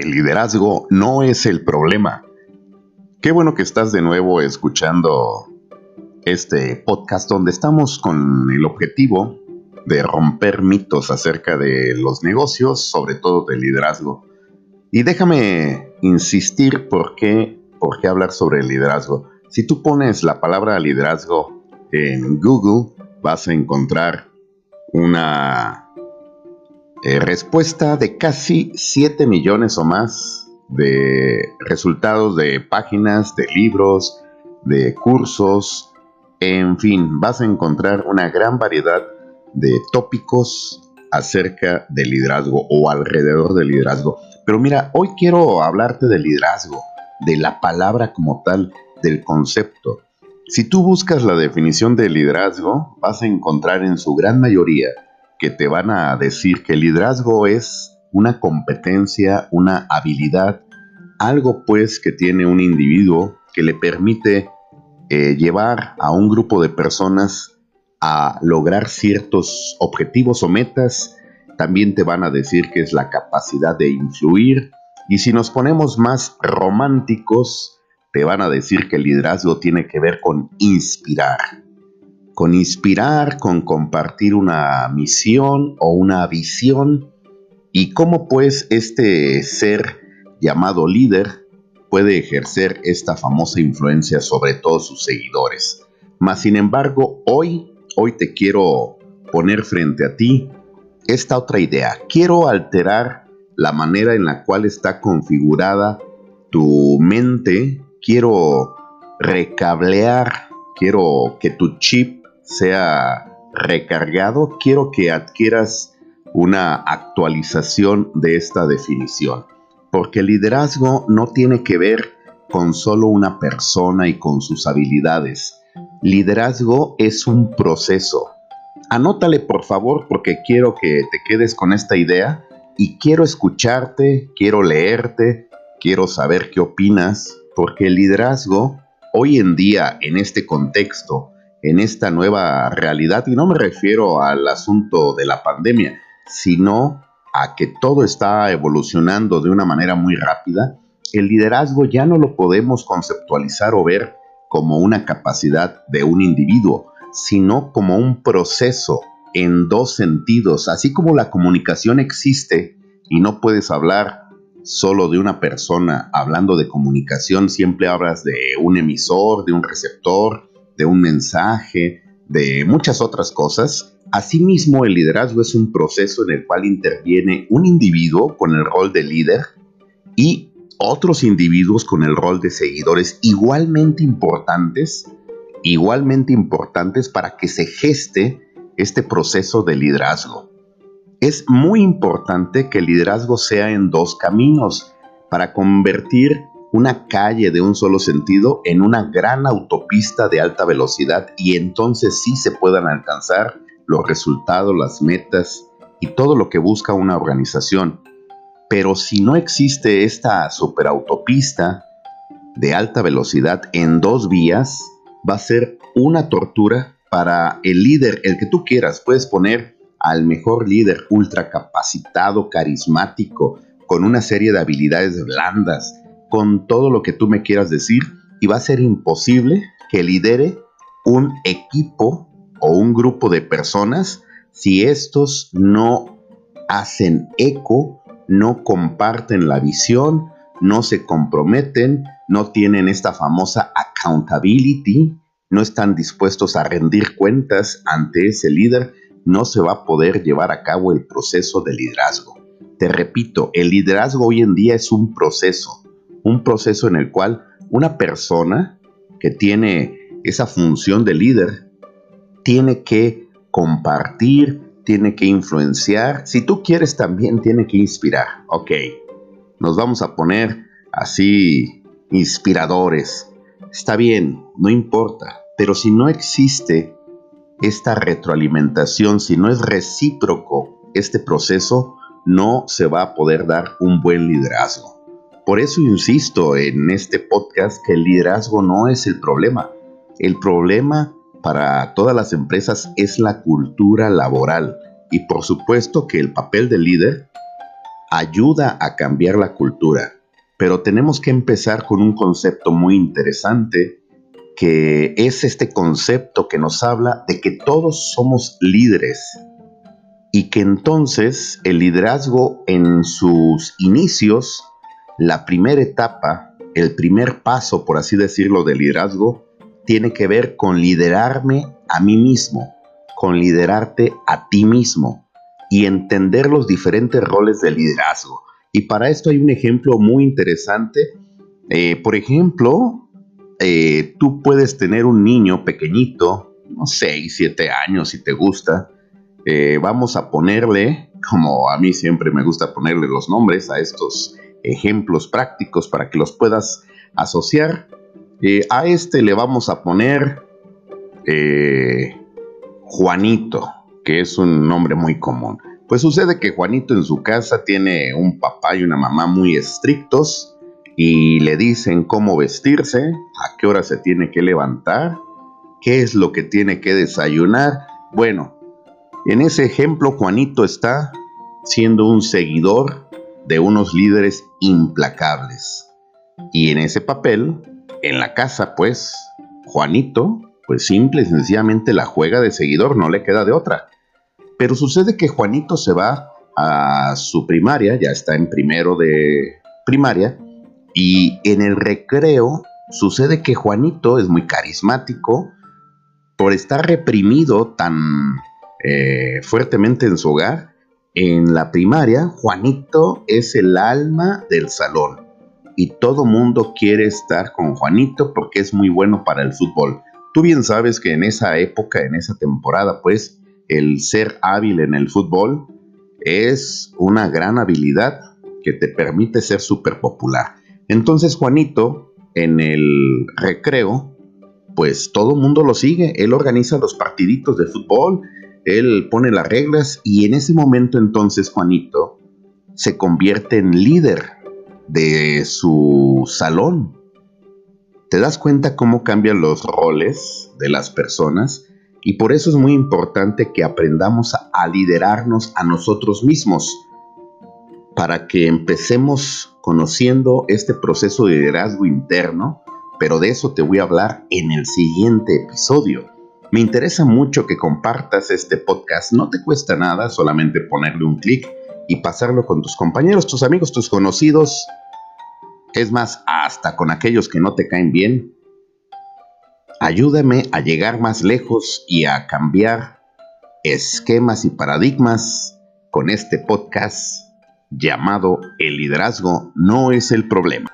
el liderazgo no es el problema. Qué bueno que estás de nuevo escuchando este podcast donde estamos con el objetivo de romper mitos acerca de los negocios, sobre todo del liderazgo. Y déjame insistir por qué, por qué hablar sobre el liderazgo. Si tú pones la palabra liderazgo en Google, vas a encontrar una eh, respuesta de casi 7 millones o más de resultados de páginas, de libros, de cursos, en fin, vas a encontrar una gran variedad de tópicos acerca del liderazgo o alrededor del liderazgo. Pero mira, hoy quiero hablarte del liderazgo, de la palabra como tal, del concepto. Si tú buscas la definición de liderazgo, vas a encontrar en su gran mayoría que te van a decir que el liderazgo es una competencia, una habilidad, algo pues que tiene un individuo que le permite eh, llevar a un grupo de personas a lograr ciertos objetivos o metas. También te van a decir que es la capacidad de influir. Y si nos ponemos más románticos, te van a decir que el liderazgo tiene que ver con inspirar con inspirar, con compartir una misión o una visión y cómo pues este ser llamado líder puede ejercer esta famosa influencia sobre todos sus seguidores. Mas sin embargo, hoy, hoy te quiero poner frente a ti esta otra idea. Quiero alterar la manera en la cual está configurada tu mente. Quiero recablear, quiero que tu chip sea recargado, quiero que adquieras una actualización de esta definición, porque el liderazgo no tiene que ver con solo una persona y con sus habilidades. Liderazgo es un proceso. Anótale por favor porque quiero que te quedes con esta idea y quiero escucharte, quiero leerte, quiero saber qué opinas, porque el liderazgo hoy en día en este contexto en esta nueva realidad. Y no me refiero al asunto de la pandemia, sino a que todo está evolucionando de una manera muy rápida. El liderazgo ya no lo podemos conceptualizar o ver como una capacidad de un individuo, sino como un proceso en dos sentidos. Así como la comunicación existe y no puedes hablar solo de una persona hablando de comunicación, siempre hablas de un emisor, de un receptor, de un mensaje, de muchas otras cosas. Asimismo, el liderazgo es un proceso en el cual interviene un individuo con el rol de líder y otros individuos con el rol de seguidores igualmente importantes, igualmente importantes para que se geste este proceso de liderazgo. Es muy importante que el liderazgo sea en dos caminos para convertir una calle de un solo sentido en una gran autopista de alta velocidad y entonces sí se puedan alcanzar los resultados, las metas y todo lo que busca una organización. Pero si no existe esta superautopista de alta velocidad en dos vías, va a ser una tortura para el líder, el que tú quieras. Puedes poner al mejor líder ultra capacitado, carismático, con una serie de habilidades blandas, con todo lo que tú me quieras decir y va a ser imposible que lidere un equipo o un grupo de personas si estos no hacen eco, no comparten la visión, no se comprometen, no tienen esta famosa accountability, no están dispuestos a rendir cuentas ante ese líder, no se va a poder llevar a cabo el proceso de liderazgo. Te repito, el liderazgo hoy en día es un proceso un proceso en el cual una persona que tiene esa función de líder tiene que compartir, tiene que influenciar, si tú quieres también tiene que inspirar. Ok, nos vamos a poner así inspiradores. Está bien, no importa, pero si no existe esta retroalimentación, si no es recíproco este proceso, no se va a poder dar un buen liderazgo. Por eso insisto en este podcast que el liderazgo no es el problema. El problema para todas las empresas es la cultura laboral y por supuesto que el papel del líder ayuda a cambiar la cultura, pero tenemos que empezar con un concepto muy interesante que es este concepto que nos habla de que todos somos líderes y que entonces el liderazgo en sus inicios, la primera etapa, el primer paso, por así decirlo, del liderazgo, tiene que ver con liderarme a mí mismo, con liderarte a ti mismo y entender los diferentes roles de liderazgo. Y para esto hay un ejemplo muy interesante. Eh, por ejemplo, eh, tú puedes tener un niño pequeñito, no 6, 7 años si te gusta. Eh, vamos a ponerle, como a mí siempre me gusta ponerle los nombres a estos ejemplos prácticos para que los puedas asociar. a este le vamos a poner Juanito, que es un nombre muy común. Pues sucede que Juanito en su casa tiene un papá y una mamá muy estrictos y le dicen cómo vestirse, a qué hora se tiene que levantar, qué es lo que tiene que desayunar. Bueno, en ese ejemplo Juanito está siendo un seguidor de unos líderes implacables. Y en ese papel, en la casa, pues, Juanito, pues simple y sencillamente la juega de seguidor, no le queda de otra. Pero sucede que Juanito se va a su primaria, ya está en primero de primaria, y en el recreo sucede que Juanito es muy carismático por estar reprimido tan eh, fuertemente en su hogar. En la primaria, Juanito es el alma del salón y todo mundo quiere estar con Juanito porque es muy bueno para el fútbol. Tú bien sabes que en esa época, en esa temporada, pues, el ser hábil en el fútbol es una gran habilidad que te permite ser súper popular. Entonces Juanito, en el recreo, pues todo mundo lo sigue. Él organiza los partiditos de fútbol, él pone las reglas y en ese momento entonces Juanito se convierte en líder de su salón. ¿Te das cuenta cómo cambian los roles de las personas? Y por eso es muy importante que aprendamos a liderarnos a nosotros mismos, para que empecemos conociendo este proceso de liderazgo interno, pero de eso te voy a hablar en el siguiente episodio. Me interesa mucho que compartas este podcast, no te cuesta nada, solamente ponerle un clic y pasarlo con tus compañeros, tus amigos, tus conocidos, es más, hasta con aquellos que no te caen bien, Ayúdame a llegar más lejos y a cambiar esquemas y paradigmas con este podcast llamado El liderazgo no es el problema.